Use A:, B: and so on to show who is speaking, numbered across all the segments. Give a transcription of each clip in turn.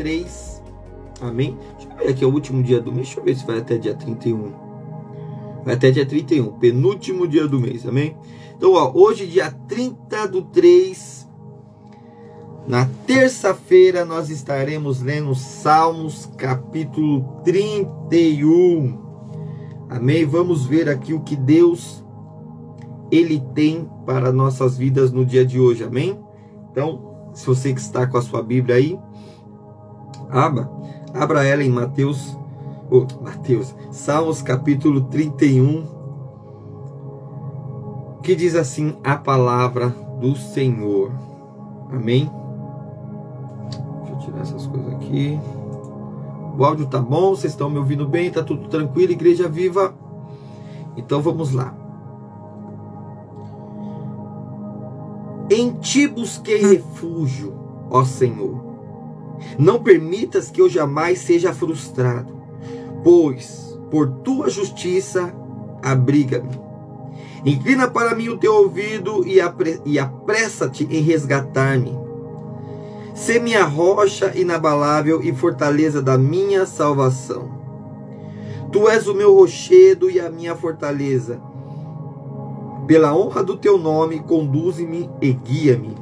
A: 3. Amém? Deixa eu ver aqui, é o último dia do mês. Deixa eu ver se vai até dia 31. Vai até dia 31, penúltimo dia do mês. Amém? Então, ó, hoje, dia 30 do 3. Na terça-feira, nós estaremos lendo Salmos, capítulo 31. Amém? Vamos ver aqui o que Deus ele tem para nossas vidas no dia de hoje. Amém? Então, se você que está com a sua Bíblia aí, abra, ela em Mateus, oh, Mateus, Salmos capítulo 31, que diz assim a palavra do Senhor. Amém? Deixa eu tirar essas coisas aqui. O áudio tá bom, vocês estão me ouvindo bem, tá tudo tranquilo, igreja viva. Então vamos lá. Em ti busquei refúgio, ó Senhor. Não permitas que eu jamais seja frustrado, pois por tua justiça abriga-me. Inclina para mim o teu ouvido e, apre apressa-te em resgatar-me. Sê minha rocha inabalável e fortaleza da minha salvação. Tu és o meu rochedo e a minha fortaleza pela honra do teu nome, conduze-me e guia-me.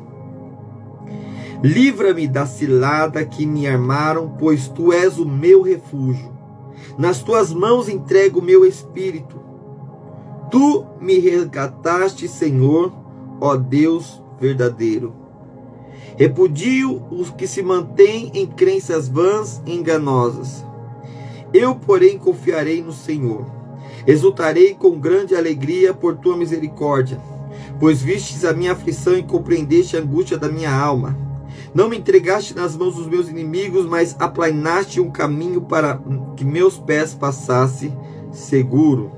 A: Livra-me da cilada que me armaram, pois tu és o meu refúgio. Nas tuas mãos entrego o meu espírito. Tu me resgataste, Senhor, ó Deus verdadeiro. Repudio os que se mantêm em crenças vãs e enganosas. Eu, porém, confiarei no Senhor. Exultarei com grande alegria por tua misericórdia, pois vistes a minha aflição e compreendeste a angústia da minha alma. Não me entregaste nas mãos dos meus inimigos, mas aplainaste um caminho para que meus pés passassem seguro.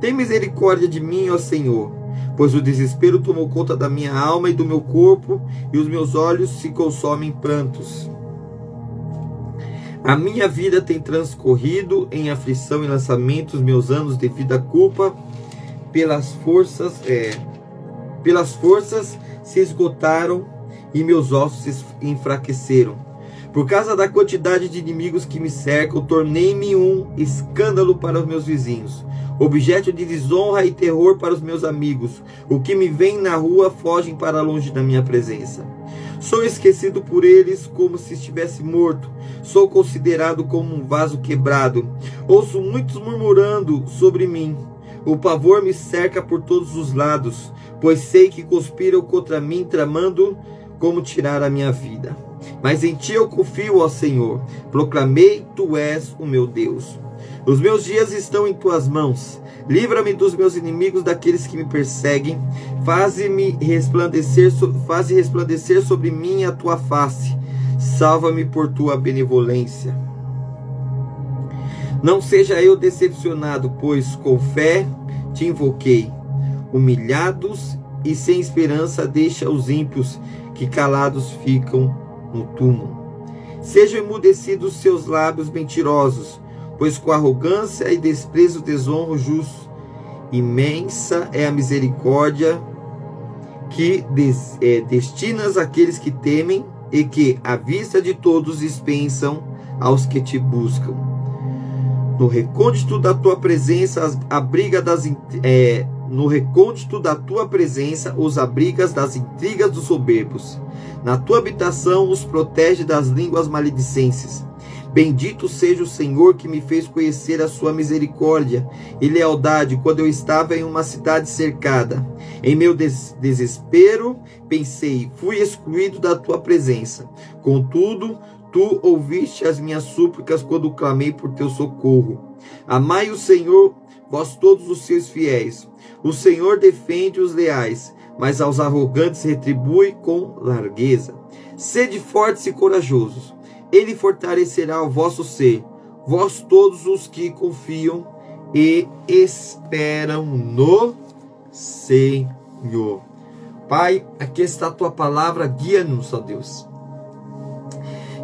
A: Tem misericórdia de mim, ó Senhor, pois o desespero tomou conta da minha alma e do meu corpo, e os meus olhos se consomem em prantos. A minha vida tem transcorrido em aflição e lançamentos, meus anos devido à culpa, pelas forças, é, pelas forças se esgotaram e meus ossos enfraqueceram. Por causa da quantidade de inimigos que me cercam, tornei-me um escândalo para os meus vizinhos, objeto de desonra e terror para os meus amigos. O que me vem na rua fogem para longe da minha presença. Sou esquecido por eles como se estivesse morto. Sou considerado como um vaso quebrado. Ouço muitos murmurando sobre mim. O pavor me cerca por todos os lados, pois sei que conspiram contra mim, tramando como tirar a minha vida. Mas em ti eu confio, ó Senhor. Proclamei: Tu és o meu Deus. Os meus dias estão em tuas mãos. Livra-me dos meus inimigos, daqueles que me perseguem. Faze-me resplandecer, faze resplandecer sobre mim a tua face. Salva-me por tua benevolência. Não seja eu decepcionado, pois com fé te invoquei. Humilhados e sem esperança, deixa os ímpios que calados ficam no túmulo. Sejam emudecidos seus lábios mentirosos pois com arrogância e desprezo desonro justo. Imensa é a misericórdia que des, é, destinas àqueles que temem e que, à vista de todos, dispensam aos que te buscam. No recôndito da tua presença, abriga das é, no recôndito da tua presença, os abrigas das intrigas dos soberbos. Na tua habitação, os protege das línguas maledicentes. Bendito seja o Senhor que me fez conhecer a sua misericórdia e lealdade quando eu estava em uma cidade cercada. Em meu des desespero, pensei, fui excluído da tua presença. Contudo, tu ouviste as minhas súplicas quando clamei por teu socorro. Amai o Senhor, vós todos os seus fiéis. O Senhor defende os leais, mas aos arrogantes retribui com largueza. Sede fortes e corajosos, ele fortalecerá o vosso ser, vós todos os que confiam e esperam no Senhor. Pai, aqui está a tua palavra, guia-nos, ó Deus.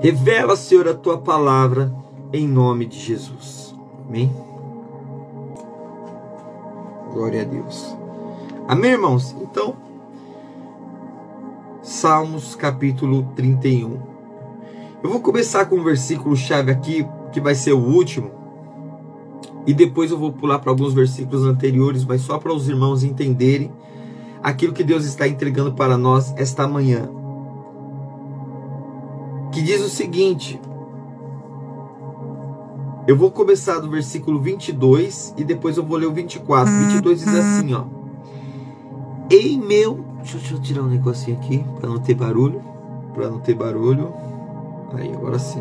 A: Revela, Senhor, a tua palavra em nome de Jesus. Amém. Glória a Deus. Amém, irmãos? Então, Salmos capítulo 31. Eu vou começar com um versículo chave aqui, que vai ser o último, e depois eu vou pular para alguns versículos anteriores, mas só para os irmãos entenderem aquilo que Deus está entregando para nós esta manhã. Que diz o seguinte: Eu vou começar do versículo 22 e depois eu vou ler o 24. 22 diz assim, ó: Em meu Deixa, deixa eu tirar um negocinho aqui para não ter barulho. Para não ter barulho. Aí, agora sim.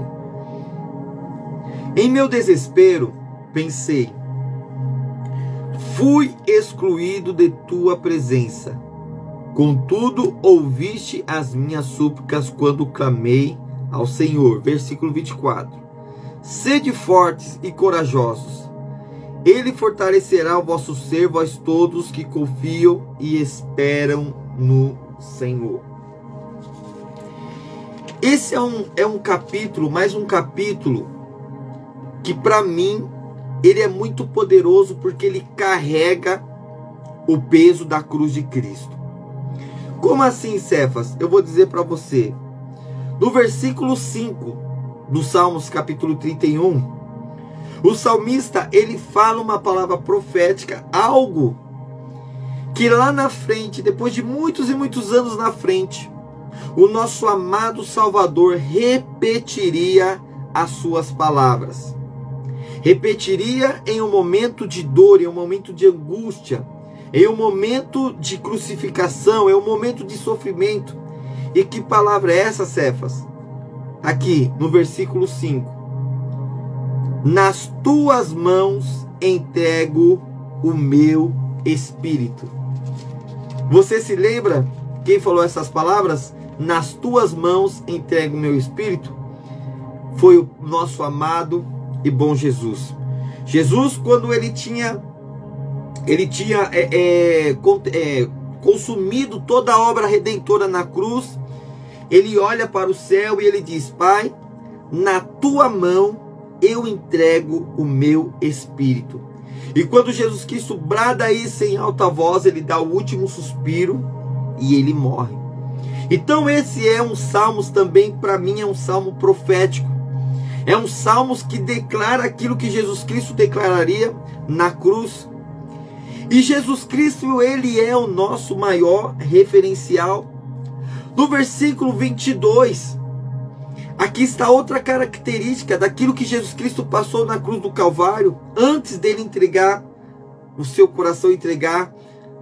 A: Em meu desespero, pensei: fui excluído de tua presença. Contudo, ouviste as minhas súplicas quando clamei ao Senhor. Versículo 24. Sede fortes e corajosos. Ele fortalecerá o vosso ser, vós todos que confiam e esperam no Senhor. Esse é um, é um capítulo, mais um capítulo, que para mim ele é muito poderoso porque ele carrega o peso da cruz de Cristo. Como assim, Cefas? Eu vou dizer para você. No versículo 5 do Salmos capítulo 31, o salmista ele fala uma palavra profética, algo que lá na frente, depois de muitos e muitos anos na frente, o nosso amado Salvador repetiria as suas palavras. Repetiria em um momento de dor, em um momento de angústia, em um momento de crucificação, em um momento de sofrimento. E que palavra é essa, Cefas? Aqui no versículo 5. Nas tuas mãos entrego o meu espírito. Você se lembra quem falou essas palavras? Nas tuas mãos entrego o meu espírito. Foi o nosso amado e bom Jesus. Jesus, quando ele tinha, ele tinha é, é, é, consumido toda a obra redentora na cruz, ele olha para o céu e ele diz: Pai, na tua mão eu entrego o meu espírito. E quando Jesus Cristo brada isso em alta voz, ele dá o último suspiro e ele morre. Então esse é um salmos também para mim é um salmo profético. É um salmos que declara aquilo que Jesus Cristo declararia na cruz. E Jesus Cristo, ele é o nosso maior referencial. No versículo 22, Aqui está outra característica daquilo que Jesus Cristo passou na cruz do Calvário, antes dele entregar o seu coração, entregar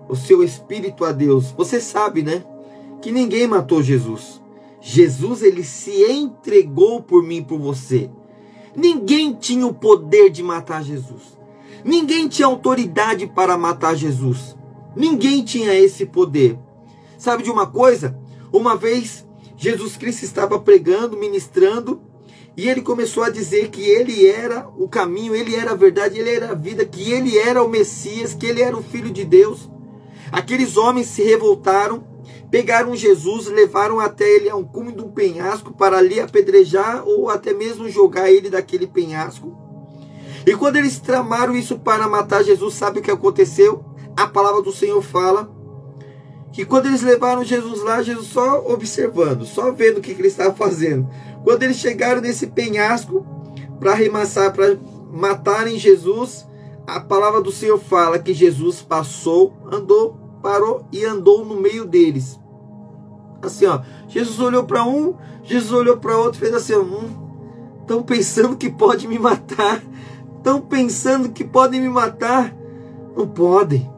A: o seu espírito a Deus. Você sabe, né? Que ninguém matou Jesus. Jesus ele se entregou por mim por você. Ninguém tinha o poder de matar Jesus. Ninguém tinha autoridade para matar Jesus. Ninguém tinha esse poder. Sabe de uma coisa? Uma vez Jesus Cristo estava pregando, ministrando, e ele começou a dizer que ele era o caminho, ele era a verdade, ele era a vida, que ele era o Messias, que ele era o Filho de Deus. Aqueles homens se revoltaram, pegaram Jesus, levaram até ele a um cume de um penhasco para ali apedrejar ou até mesmo jogar ele daquele penhasco. E quando eles tramaram isso para matar Jesus, sabe o que aconteceu? A palavra do Senhor fala que quando eles levaram Jesus lá, Jesus só observando, só vendo o que, que ele estava fazendo. Quando eles chegaram nesse penhasco para arremassar, para matarem Jesus, a palavra do Senhor fala que Jesus passou, andou, parou e andou no meio deles. Assim, ó, Jesus olhou para um, Jesus olhou para outro, fez assim, estão hum, pensando que pode me matar, estão pensando que podem me matar, não podem.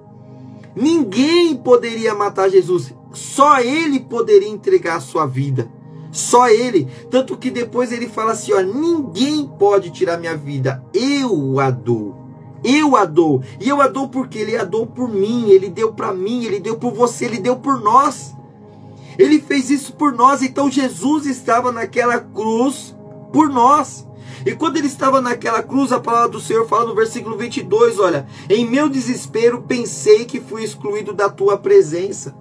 A: Ninguém poderia matar Jesus. Só ele poderia entregar a sua vida. Só ele. Tanto que depois ele fala assim: ó, ninguém pode tirar minha vida. Eu a dou. Eu a dou. E eu a dou porque ele a dou por mim, ele deu para mim, ele deu por você, ele deu por nós. Ele fez isso por nós, então Jesus estava naquela cruz por nós. E quando ele estava naquela cruz, a palavra do Senhor fala no versículo 22, olha: "Em meu desespero pensei que fui excluído da tua presença".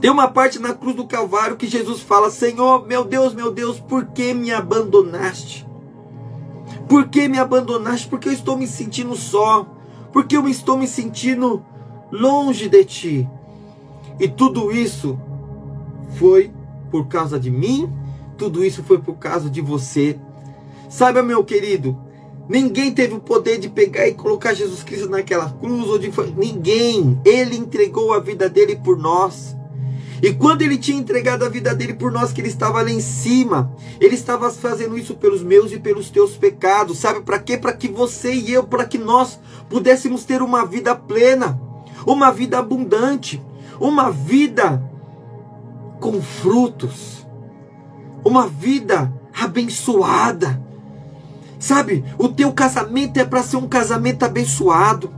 A: Tem uma parte na cruz do Calvário que Jesus fala: Senhor, meu Deus, meu Deus, por que me abandonaste? Por que me abandonaste? Porque eu estou me sentindo só. Porque eu estou me sentindo longe de ti. E tudo isso foi por causa de mim, tudo isso foi por causa de você. Saiba, meu querido, ninguém teve o poder de pegar e colocar Jesus Cristo naquela cruz ou de ninguém. Ele entregou a vida dele por nós. E quando ele tinha entregado a vida dele por nós, que ele estava lá em cima, ele estava fazendo isso pelos meus e pelos teus pecados. Sabe para quê? Para que você e eu, para que nós pudéssemos ter uma vida plena, uma vida abundante, uma vida com frutos, uma vida abençoada. Sabe, o teu casamento é para ser um casamento abençoado.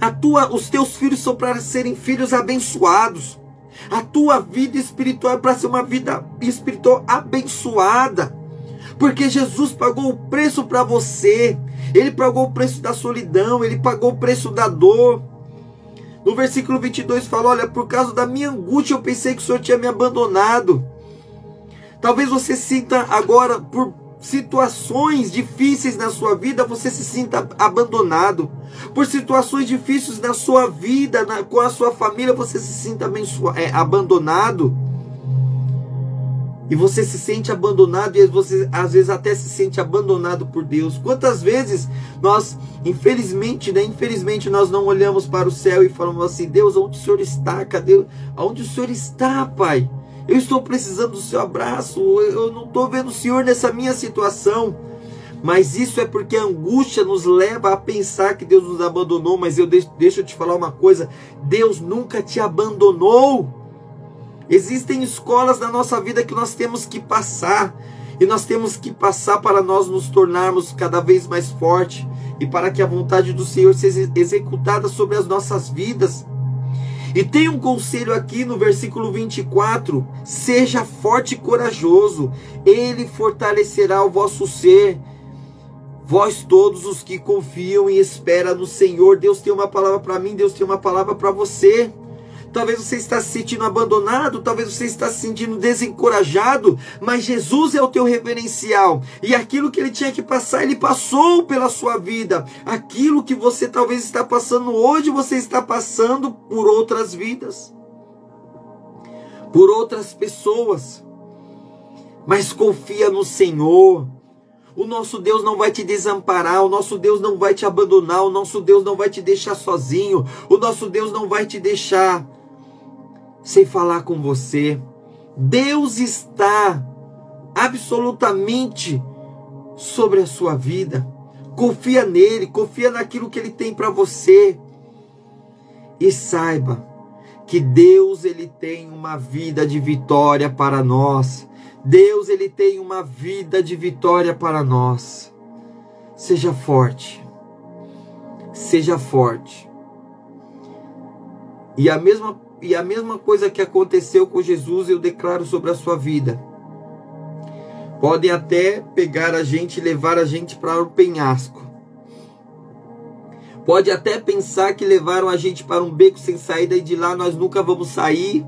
A: A tua, os teus filhos são para serem filhos abençoados. A tua vida espiritual é para ser uma vida espiritual abençoada. Porque Jesus pagou o preço para você. Ele pagou o preço da solidão, ele pagou o preço da dor. No versículo 22 fala: Olha, por causa da minha angústia eu pensei que o Senhor tinha me abandonado. Talvez você sinta agora, por situações difíceis na sua vida, você se sinta abandonado. Por situações difíceis na sua vida, na, com a sua família, você se sinta é, abandonado. E você se sente abandonado e você às vezes até se sente abandonado por Deus. Quantas vezes nós, infelizmente, né, infelizmente nós não olhamos para o céu e falamos assim: "Deus, onde o Senhor está? Cadê? Aonde o Senhor está, Pai?" Eu estou precisando do seu abraço. Eu não estou vendo o Senhor nessa minha situação. Mas isso é porque a angústia nos leva a pensar que Deus nos abandonou. Mas eu deixo, deixa eu te falar uma coisa: Deus nunca te abandonou. Existem escolas na nossa vida que nós temos que passar. E nós temos que passar para nós nos tornarmos cada vez mais fortes. E para que a vontade do Senhor seja executada sobre as nossas vidas. E tem um conselho aqui no versículo 24: seja forte e corajoso, ele fortalecerá o vosso ser. Vós todos os que confiam e esperam no Senhor, Deus tem uma palavra para mim, Deus tem uma palavra para você. Talvez você está se sentindo abandonado, talvez você está se sentindo desencorajado, mas Jesus é o teu referencial. E aquilo que ele tinha que passar, ele passou pela sua vida. Aquilo que você talvez está passando hoje, você está passando por outras vidas. Por outras pessoas. Mas confia no Senhor. O nosso Deus não vai te desamparar, o nosso Deus não vai te abandonar, o nosso Deus não vai te deixar sozinho, o nosso Deus não vai te deixar sem falar com você. Deus está absolutamente sobre a sua vida. Confia nele, confia naquilo que ele tem para você. E saiba que Deus ele tem uma vida de vitória para nós. Deus ele tem uma vida de vitória para nós. Seja forte. Seja forte. E a mesma e a mesma coisa que aconteceu com Jesus, eu declaro sobre a sua vida. Podem até pegar a gente e levar a gente para o penhasco. Pode até pensar que levaram a gente para um beco sem saída e de lá nós nunca vamos sair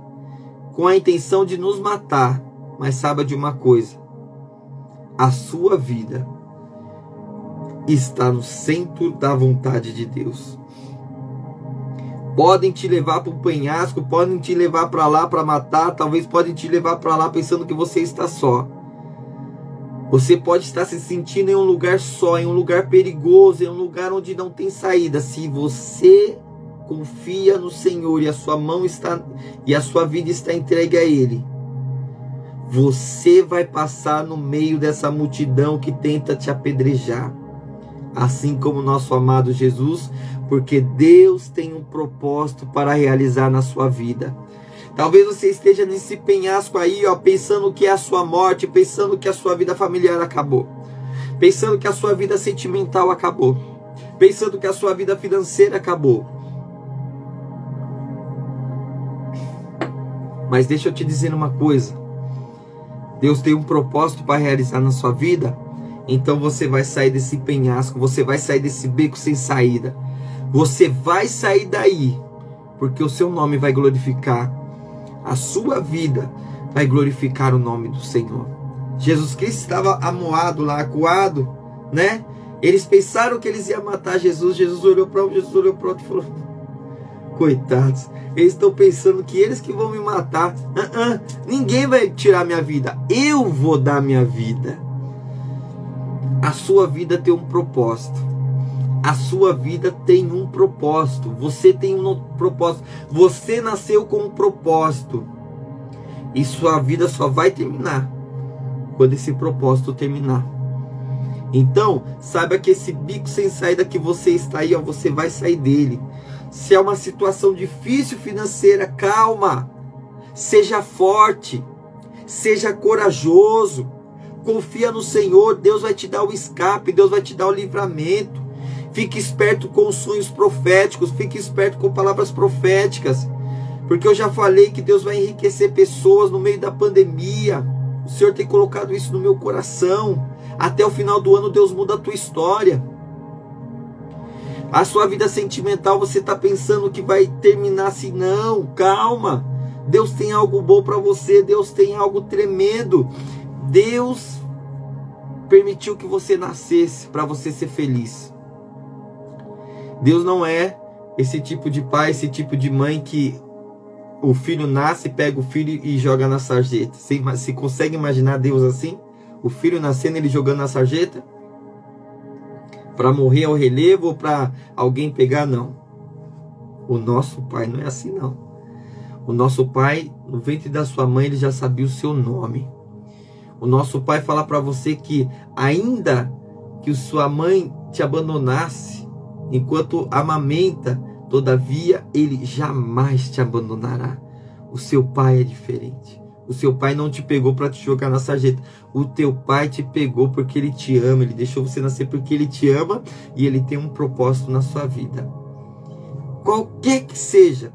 A: com a intenção de nos matar. Mas saiba de uma coisa: a sua vida está no centro da vontade de Deus podem te levar para um penhasco, podem te levar para lá para matar, talvez podem te levar para lá pensando que você está só. Você pode estar se sentindo em um lugar só, em um lugar perigoso, em um lugar onde não tem saída. Se você confia no Senhor e a sua mão está e a sua vida está entregue a ele, você vai passar no meio dessa multidão que tenta te apedrejar. Assim como nosso amado Jesus porque Deus tem um propósito para realizar na sua vida. Talvez você esteja nesse penhasco aí, ó, pensando que é a sua morte, pensando que a sua vida familiar acabou, pensando que a sua vida sentimental acabou, pensando que a sua vida financeira acabou. Mas deixa eu te dizer uma coisa. Deus tem um propósito para realizar na sua vida, então você vai sair desse penhasco, você vai sair desse beco sem saída. Você vai sair daí, porque o seu nome vai glorificar, a sua vida vai glorificar o nome do Senhor. Jesus Cristo estava amoado lá, acuado, né? Eles pensaram que eles iam matar Jesus. Jesus olhou para um, Jesus olhou para outro e falou: Coitados, eles estão pensando que eles que vão me matar. Uh -uh, ninguém vai tirar minha vida. Eu vou dar minha vida. A sua vida tem um propósito. A sua vida tem um propósito. Você tem um propósito. Você nasceu com um propósito. E sua vida só vai terminar quando esse propósito terminar. Então, saiba que esse bico sem saída que você está aí, ó, você vai sair dele. Se é uma situação difícil financeira, calma. Seja forte. Seja corajoso. Confia no Senhor, Deus vai te dar o escape, Deus vai te dar o livramento. Fique esperto com sonhos proféticos, fique esperto com palavras proféticas. Porque eu já falei que Deus vai enriquecer pessoas no meio da pandemia. O Senhor tem colocado isso no meu coração. Até o final do ano Deus muda a tua história. A sua vida sentimental você está pensando que vai terminar assim? Não, calma. Deus tem algo bom para você. Deus tem algo tremendo. Deus permitiu que você nascesse para você ser feliz. Deus não é esse tipo de pai, esse tipo de mãe que o filho nasce, pega o filho e joga na sarjeta. Você, você consegue imaginar Deus assim? O filho nascendo, ele jogando na sarjeta? Para morrer ao relevo ou para alguém pegar? Não. O nosso pai não é assim, não. O nosso pai, no ventre da sua mãe, ele já sabia o seu nome. O nosso pai fala para você que, ainda que sua mãe te abandonasse, enquanto amamenta, todavia ele jamais te abandonará. O seu pai é diferente. O seu pai não te pegou para te jogar na sarjeta. O teu pai te pegou porque ele te ama. Ele deixou você nascer porque ele te ama e ele tem um propósito na sua vida. Qualquer que seja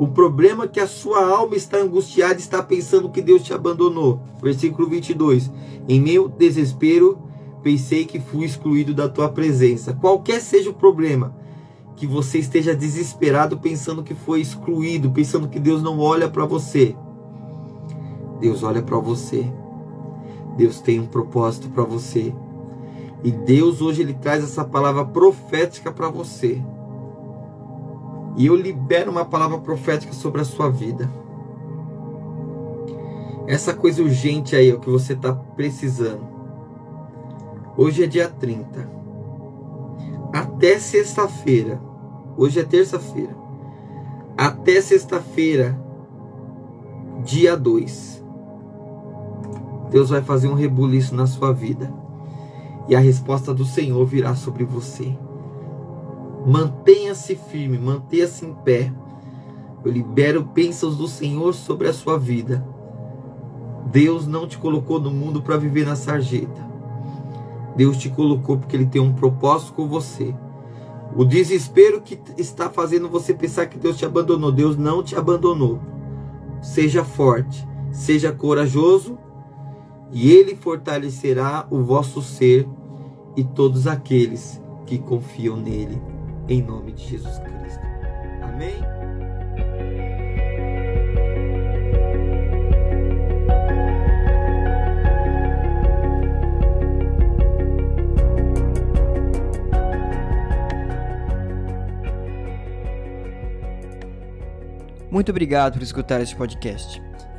A: o problema é que a sua alma está angustiada, está pensando que Deus te abandonou. Versículo 22. Em meu desespero, pensei que fui excluído da tua presença. Qualquer seja o problema, que você esteja desesperado pensando que foi excluído, pensando que Deus não olha para você. Deus olha para você. Deus tem um propósito para você. E Deus hoje ele traz essa palavra profética para você. E eu libero uma palavra profética sobre a sua vida. Essa coisa urgente aí, é o que você está precisando. Hoje é dia 30. Até sexta-feira. Hoje é terça-feira. Até sexta-feira, dia 2. Deus vai fazer um rebuliço na sua vida. E a resposta do Senhor virá sobre você. Mantenha-se firme, mantenha-se em pé. Eu libero bênçãos do Senhor sobre a sua vida. Deus não te colocou no mundo para viver na sarjeta. Deus te colocou porque Ele tem um propósito com você. O desespero que está fazendo você pensar que Deus te abandonou, Deus não te abandonou. Seja forte, seja corajoso, e Ele fortalecerá o vosso ser e todos aqueles que confiam nele em nome de Jesus Cristo. Amém?
B: Muito obrigado por escutar este podcast,